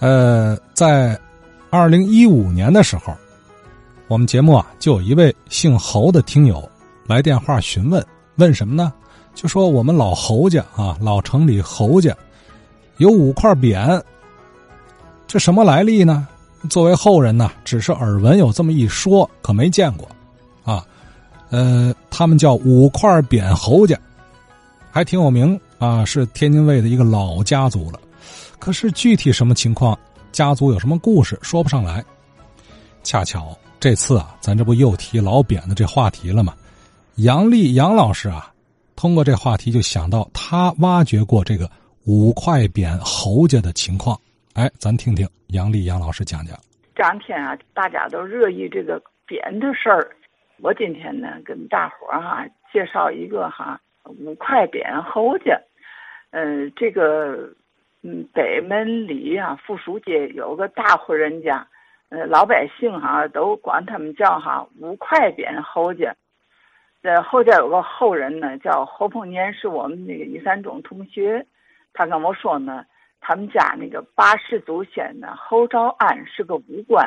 呃，在二零一五年的时候，我们节目啊就有一位姓侯的听友来电话询问，问什么呢？就说我们老侯家啊，老城里侯家有五块匾，这什么来历呢？作为后人呢，只是耳闻有这么一说，可没见过，啊，呃，他们叫五块匾侯家，还挺有名啊，是天津卫的一个老家族了。可是具体什么情况，家族有什么故事，说不上来。恰巧这次啊，咱这不又提老扁的这话题了吗？杨丽杨老师啊，通过这话题就想到他挖掘过这个五块扁侯家的情况。哎，咱听听杨丽杨老师讲讲。这两天啊，大家都热议这个扁的事儿。我今天呢，跟大伙儿哈介绍一个哈五块扁侯家。嗯，这个嗯北门里啊附属街有个大户人家，呃老百姓哈都管他们叫哈五块匾侯家。这侯家有个后人呢，叫侯凤年，是我们那个一三中同学。他跟我说呢。他们家那个八世祖先呢，侯兆安是个武官，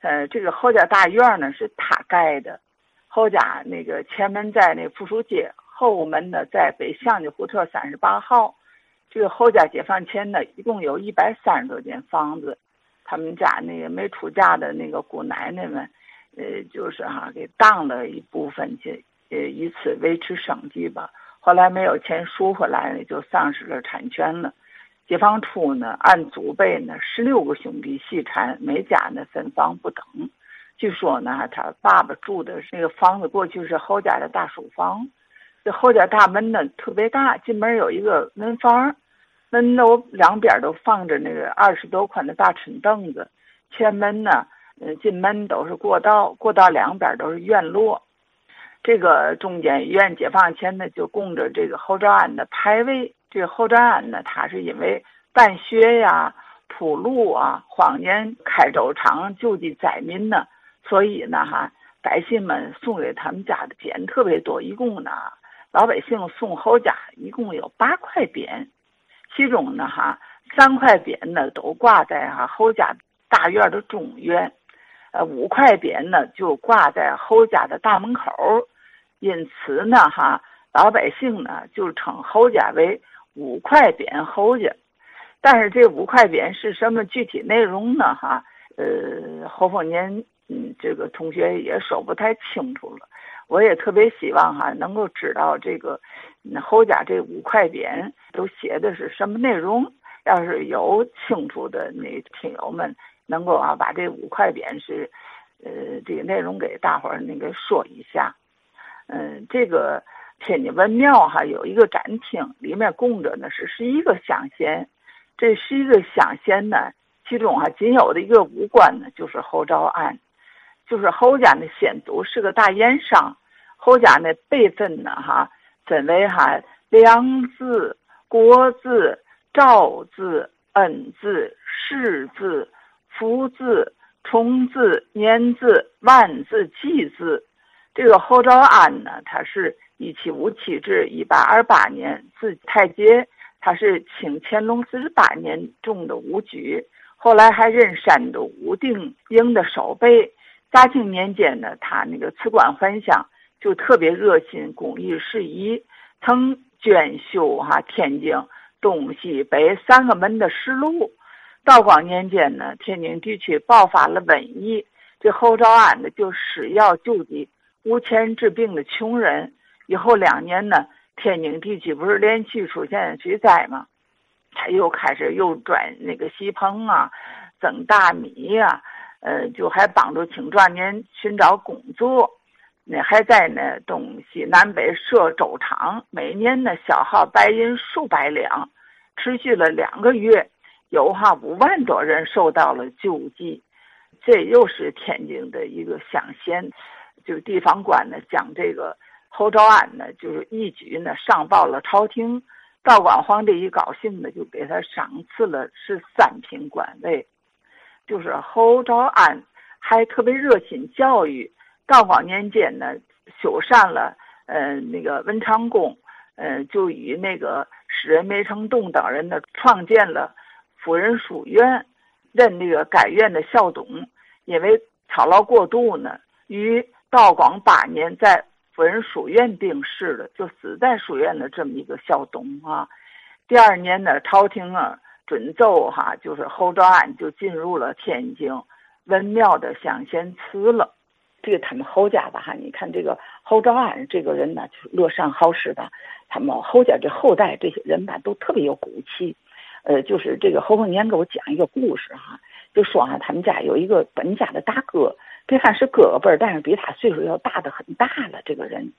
呃，这个侯家大院呢是他盖的，侯家那个前门在那附属街，后门呢在北向的胡同三十八号，这个侯家解放前呢一共有一百三十多间房子，他们家那个没出嫁的那个姑奶奶们，呃，就是哈给当了一部分去，呃，以此维持生计吧。后来没有钱赎回来呢，就丧失了产权了。解放初呢，按祖辈呢，十六个兄弟细产，每家呢分房不等。据说呢，他爸爸住的那个房子过去是侯家的大书房，这侯家大门呢特别大，进门有一个门房，门楼两边都放着那个二十多宽的大春凳子，前门呢，嗯，进门都是过道，过道两边都是院落。这个中间院解放前呢，就供着这个侯兆安的牌位。这个侯兆安呢，他是因为办学呀、铺路啊，荒年开粥厂救济灾民呢，所以呢，哈，百姓们送给他们家的钱特别多，一共呢，老百姓送侯家一共有八块匾，其中呢，哈，三块匾呢都挂在哈侯家大院的中院，呃，五块匾呢就挂在侯家的大门口，因此呢，哈，老百姓呢就称侯家为。五块匾侯家，但是这五块匾是什么具体内容呢？哈，呃，侯凤年，嗯，这个同学也说不太清楚了。我也特别希望哈，能够知道这个侯家这五块匾都写的是什么内容。要是有清楚的那听友们，能够啊把这五块匾是，呃，这个内容给大伙儿那个说一下。嗯，这个。天津文庙哈有一个展厅，里面供着呢是十一个香仙，这十一个香仙呢，其中哈仅有的一个武官呢就是侯兆安，就是侯家的先祖是个大盐商，侯家那辈分呢哈分为哈梁字、国字、赵字、恩字、世字、福字、崇字、年字、万字、季字，这个侯兆安呢他是。一七五七至一八二八年，字太杰，他是清乾隆四十八年中的武举，后来还任山东武定营的守备。嘉庆年间呢，他那个辞官还乡，就特别热心公益事宜，曾捐修哈天津东西北三个门的石路。道光年间呢，天津地区爆发了瘟疫，这侯兆安呢就施药救济无钱治病的穷人。以后两年呢，天津地区不是连续出现水灾吗？他又开始又转那个西棚啊，增大米呀，呃，就还帮助青壮年寻找工作。那还在那东西南北设粥厂，每年呢消耗白银数百两，持续了两个月，有哈五万多人受到了救济。这又是天津的一个乡县，就地方官呢将这个。侯兆安呢，就是一举呢上报了朝廷，道光皇帝一高兴呢，就给他赏赐了是三品官位。就是侯昭安还特别热心教育，道光年间呢修缮了呃那个文昌宫，呃就与那个诗人梅成栋等人呢创建了夫人书院，任那个该院的校董，因为操劳过度呢，于道光八年在夫人书院病逝了，就死在书院的这么一个校董啊。第二年呢，朝廷啊准奏哈，就是侯昭安就进入了天津，文庙的享贤祠了。这个他们侯家的哈，你看这个侯昭安这个人呢，就是乐善好施的。他们侯家这后代这些人吧，都特别有骨气。呃，就是这个侯凤年给我讲一个故事哈，就说啊，他们家有一个本家的大哥，别看是哥哥辈儿，但是比他岁数要大的很大了。这个人，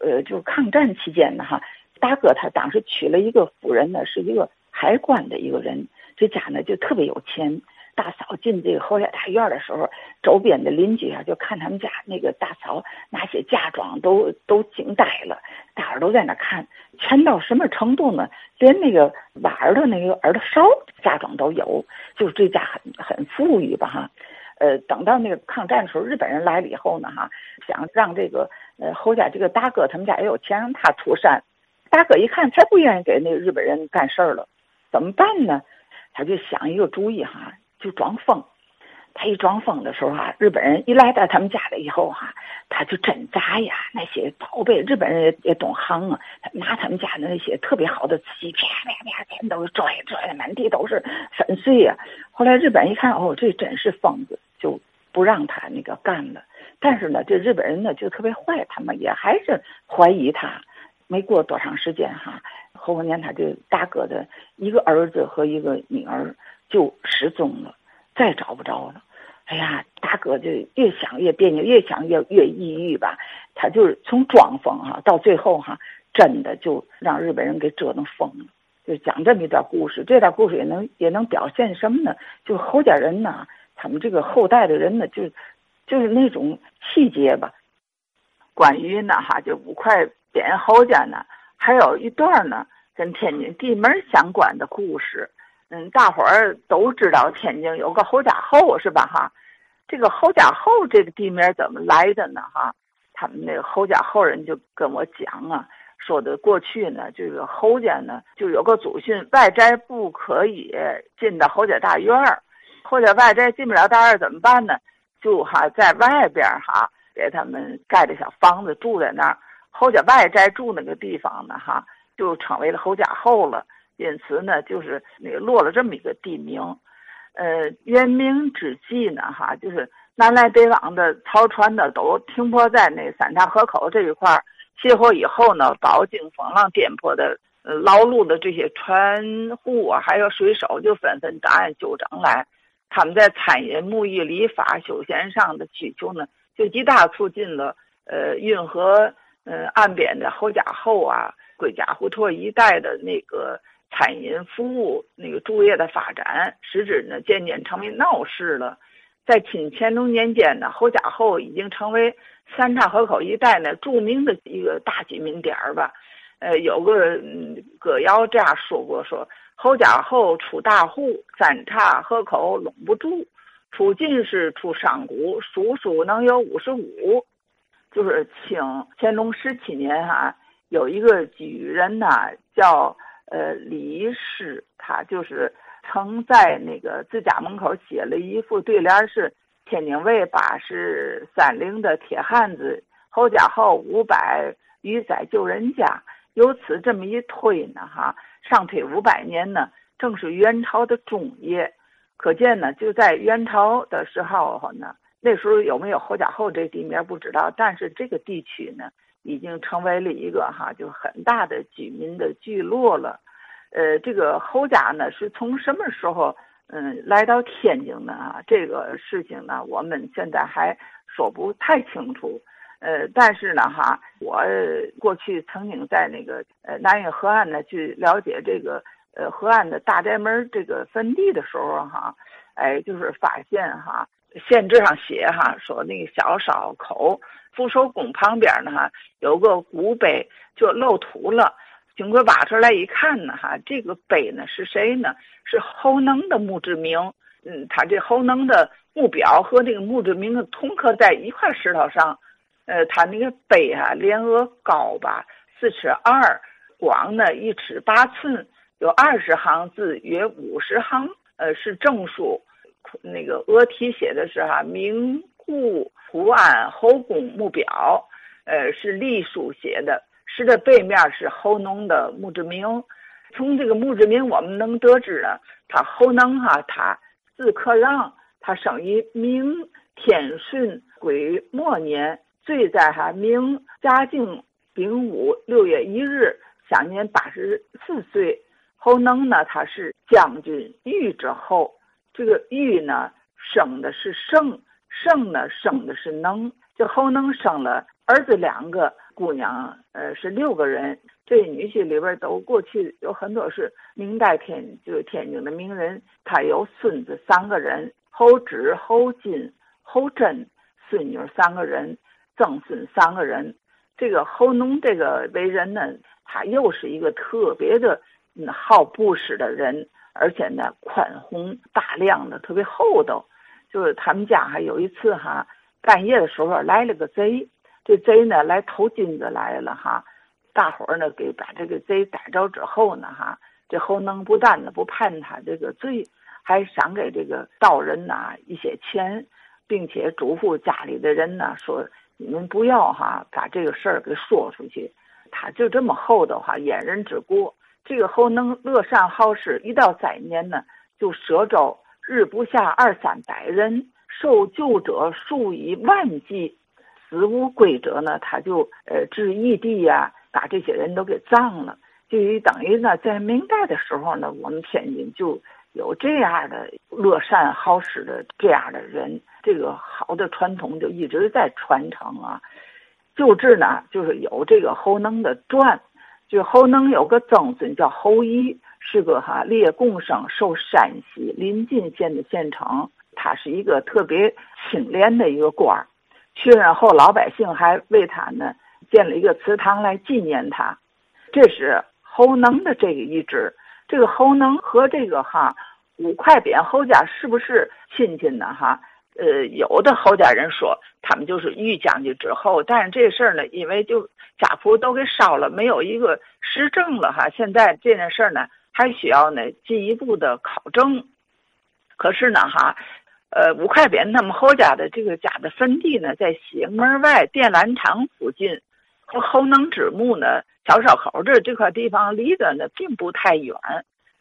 呃，就抗战期间呢哈。大哥他当时娶了一个夫人呢，是一个海关的一个人，这家呢就特别有钱。大嫂进这个侯家大院的时候，周边的邻居啊就看他们家那个大嫂那些嫁妆都都惊呆了，大伙都在那看，全到什么程度呢？连那个碗儿的那个耳朵勺嫁妆都有，就是这家很很富裕吧哈。呃，等到那个抗战的时候，日本人来了以后呢哈，想让这个呃侯家这个大哥他们家也有钱，让他出山。大哥一看，才不愿意给那个日本人干事儿了，怎么办呢？他就想一个主意哈，就装疯。他一装疯的时候哈，日本人一来到他们家了以后哈，他就真砸呀，那些宝贝，日本人也也懂行啊，拿他们家的那些特别好的瓷器，啪啪啪，全都拽拽的满地都是粉碎呀。后来日本人一看，哦，这真是疯子，就不让他那个干了。但是呢，这日本人呢就特别坏，他们也还是怀疑他。没过多长时间哈，侯凤年他就大哥的一个儿子和一个女儿就失踪了，再找不着了。哎呀，大哥就越想越别扭，越想越越抑郁吧。他就是从装疯哈，到最后哈，真的就让日本人给折腾疯了。就讲这么一段故事，这段故事也能也能表现什么呢？就侯家人呐，他们这个后代的人呢，就就是那种气节吧。关于呢哈，就五块。点侯家呢，还有一段呢，跟天津地名相关的故事。嗯，大伙儿都知道天津有个侯家后，是吧？哈，这个侯家后这个地名怎么来的呢？哈，他们那个侯家后人就跟我讲啊，说的过去呢，这个侯家呢就有个祖训，外宅不可以进到侯家大院儿，侯家外宅进不了大院怎么办呢？就哈在外边哈给他们盖的小房子住在那儿。侯家外宅住那个地方呢，哈，就成为了侯家后了。因此呢，就是那个落了这么一个地名。呃，元明之际呢，哈，就是南来北往的漕船的都停泊在那三岔河口这一块儿。卸货以后呢，饱经风浪颠簸的劳碌的这些船户啊，还有水手，就纷纷档案纠正来。他们在餐饮、沐浴、理发、休闲上的需求呢，就极大促进了呃运河。嗯，岸边的侯家后啊，归家胡同一带的那个餐饮服务那个住业的发展，使之呢渐渐成为闹市了。在清乾隆年间呢，侯家后已经成为三岔河口一带呢著名的一个大居民点儿吧。呃，有个歌谣这样说过：说侯家后出大户，三岔河口拢不住，出进士出商贾，数数能有五十五。就是清乾隆十七年哈，有一个举人呐，叫呃李氏，他就是曾在那个自家门口写了一副对联，是天津卫八十三陵的铁汉子，侯家后五百余载救人家。由此这么一推呢，哈，上推五百年呢，正是元朝的中叶，可见呢，就在元朝的时候呢。那时候有没有侯家后这地名不知道，但是这个地区呢，已经成为了一个哈就很大的居民的聚落了。呃，这个侯家呢是从什么时候嗯来到天津的啊？这个事情呢，我们现在还说不太清楚。呃，但是呢哈，我过去曾经在那个呃南运河岸呢去了解这个呃河岸的大宅门这个坟地的时候哈，哎，就是发现哈。县志上写哈，说那个小烧口扶手宫旁边呢哈，有个古碑就露土了。经过挖出来一看呢哈，这个碑呢是谁呢？是侯能的墓志铭。嗯，他这侯能的墓表和那个墓志铭同刻在一块石头上。呃，他那个碑啊，连额高吧四尺二，广呢一尺八寸，有二十行字，约五十行。呃，是正数。那个额题写的是哈明故胡安侯公墓表，呃，是隶书写的。诗的背面是侯农的墓志铭。从这个墓志铭，我们能得知呢，他侯能哈，他字克让，他生于明天顺癸末年，岁在哈明嘉靖丙午六月一日，享年八十四岁。侯能呢，他是将军御之后，这个玉呢生的是圣，圣呢生的是能，这侯能生了儿子两个，姑娘呃是六个人。这女婿里边都过去有很多是明代天就是天津的名人，他有孙子三个人，侯植、侯金、侯真，孙女三个人，曾孙三个人。这个侯农这个为人呢，他又是一个特别的好布施的人，而且呢宽宏大量的，特别厚道。就是他们家还有一次哈，半夜的时候来了个贼，这贼呢来偷金子来了哈。大伙儿呢，给把这个贼逮着之后呢，哈，这侯能不但呢不判他这个罪，还赏给这个道人呐一些钱，并且嘱咐家里的人呢说：“你们不要哈把这个事儿给说出去。”他就这么厚道哈，掩人之过。这个侯能乐善好施，一到灾年呢，就赊招日不下二三百人，受救者数以万计，死无归者呢，他就呃置异地呀。把这些人都给葬了，就等于呢，在明代的时候呢，我们天津就有这样的乐善好施的这样的人，这个好的传统就一直在传承啊。就这呢，就是有这个侯能的传，就侯能有个曾孙叫侯乙，是个哈列贡生，受山西临晋县的县城，他是一个特别清廉的一个官儿。去任后，老百姓还为他呢。建了一个祠堂来纪念他，这是侯能的这个遗志。这个侯能和这个哈五块匾侯家是不是亲戚呢？哈，呃，有的侯家人说他们就是玉将军之后，但是这事儿呢，因为就家谱都给烧了，没有一个实证了哈。现在这件事儿呢，还需要呢进一步的考证。可是呢，哈，呃，五块匾他们侯家的这个家的坟地呢，在西门外电缆厂附近。和侯能之墓呢，小烧口这这块地方离得呢并不太远，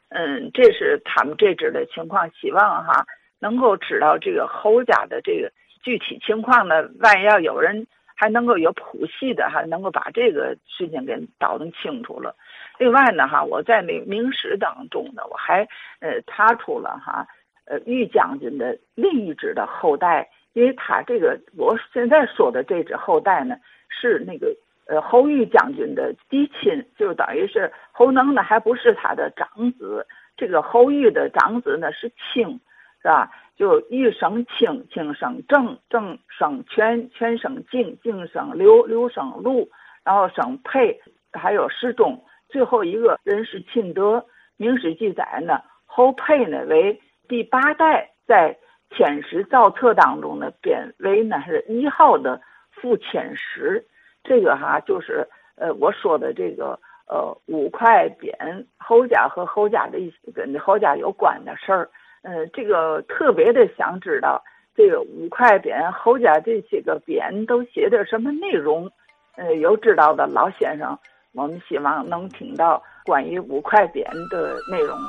嗯，这是他们这支的情况。希望哈能够知道这个侯家的这个具体情况呢，万一要有人还能够有谱系的，哈能够把这个事情给倒腾清楚了。另外呢，哈，我在那明史当中呢，我还呃查出了哈，呃玉将军的另一支的后代，因为他这个我现在说的这支后代呢是那个。呃，侯玉将军的嫡亲，就等于是侯能呢，还不是他的长子。这个侯玉的长子呢是清，是吧？就玉生卿，卿生正，正生权，权生敬，敬生刘，刘生禄，然后生配，还有世忠。最后一个人是钦德。明史记载呢，侯沛呢为第八代，在遣使造册当中呢编为呢是一号的副遣使。这个哈就是呃我说的这个呃五块匾侯家和侯家的一些跟侯家有关的事儿，呃这个特别的想知道这个五块匾侯家这些个匾都写的什么内容，呃有知道的老先生，我们希望能听到关于五块匾的内容。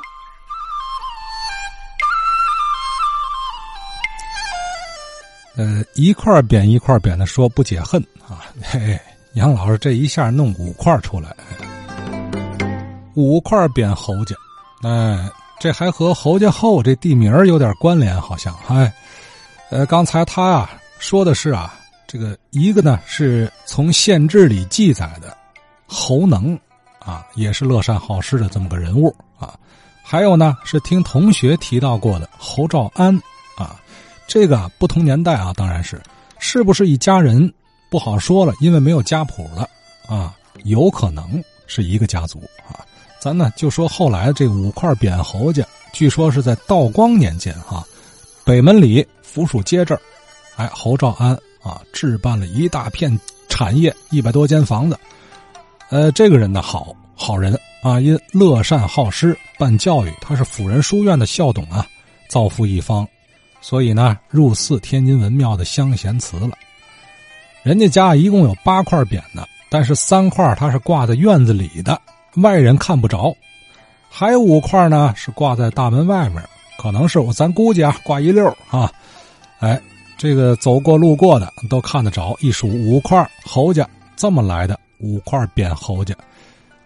呃，一块匾一块匾的说不解恨啊，嘿嘿。杨老师这一下弄五块出来，五块匾侯家，哎，这还和侯家后这地名有点关联，好像哎，呃，刚才他啊说的是啊，这个一个呢是从县志里记载的侯能啊，也是乐善好施的这么个人物啊，还有呢是听同学提到过的侯兆安啊，这个不同年代啊，当然是是不是一家人？不好说了，因为没有家谱了啊，有可能是一个家族啊。咱呢就说后来这五块匾侯家，据说是在道光年间哈，北门里府署街这儿，哎，侯兆安啊置办了一大片产业，一百多间房子。呃，这个人呢好好人啊，因乐善好施，办教育，他是辅仁书院的校董啊，造福一方。所以呢，入祀天津文庙的香贤祠了。人家家一共有八块匾呢，但是三块它是挂在院子里的，外人看不着；还有五块呢是挂在大门外面，可能是我咱估计啊，挂一溜啊。哎，这个走过路过的都看得着。一数五块侯家这么来的五块匾侯家，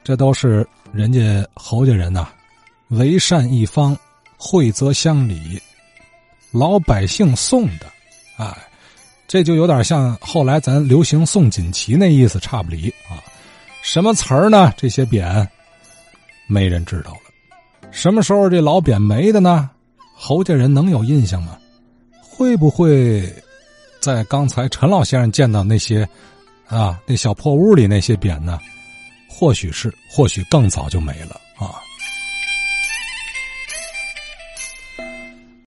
这都是人家侯家人呐，为善一方，惠泽乡里，老百姓送的，哎。这就有点像后来咱流行送锦旗那意思差不离啊，什么词儿呢？这些匾，没人知道了。什么时候这老匾没的呢？侯家人能有印象吗？会不会在刚才陈老先生见到那些啊那小破屋里那些匾呢？或许是，或许更早就没了。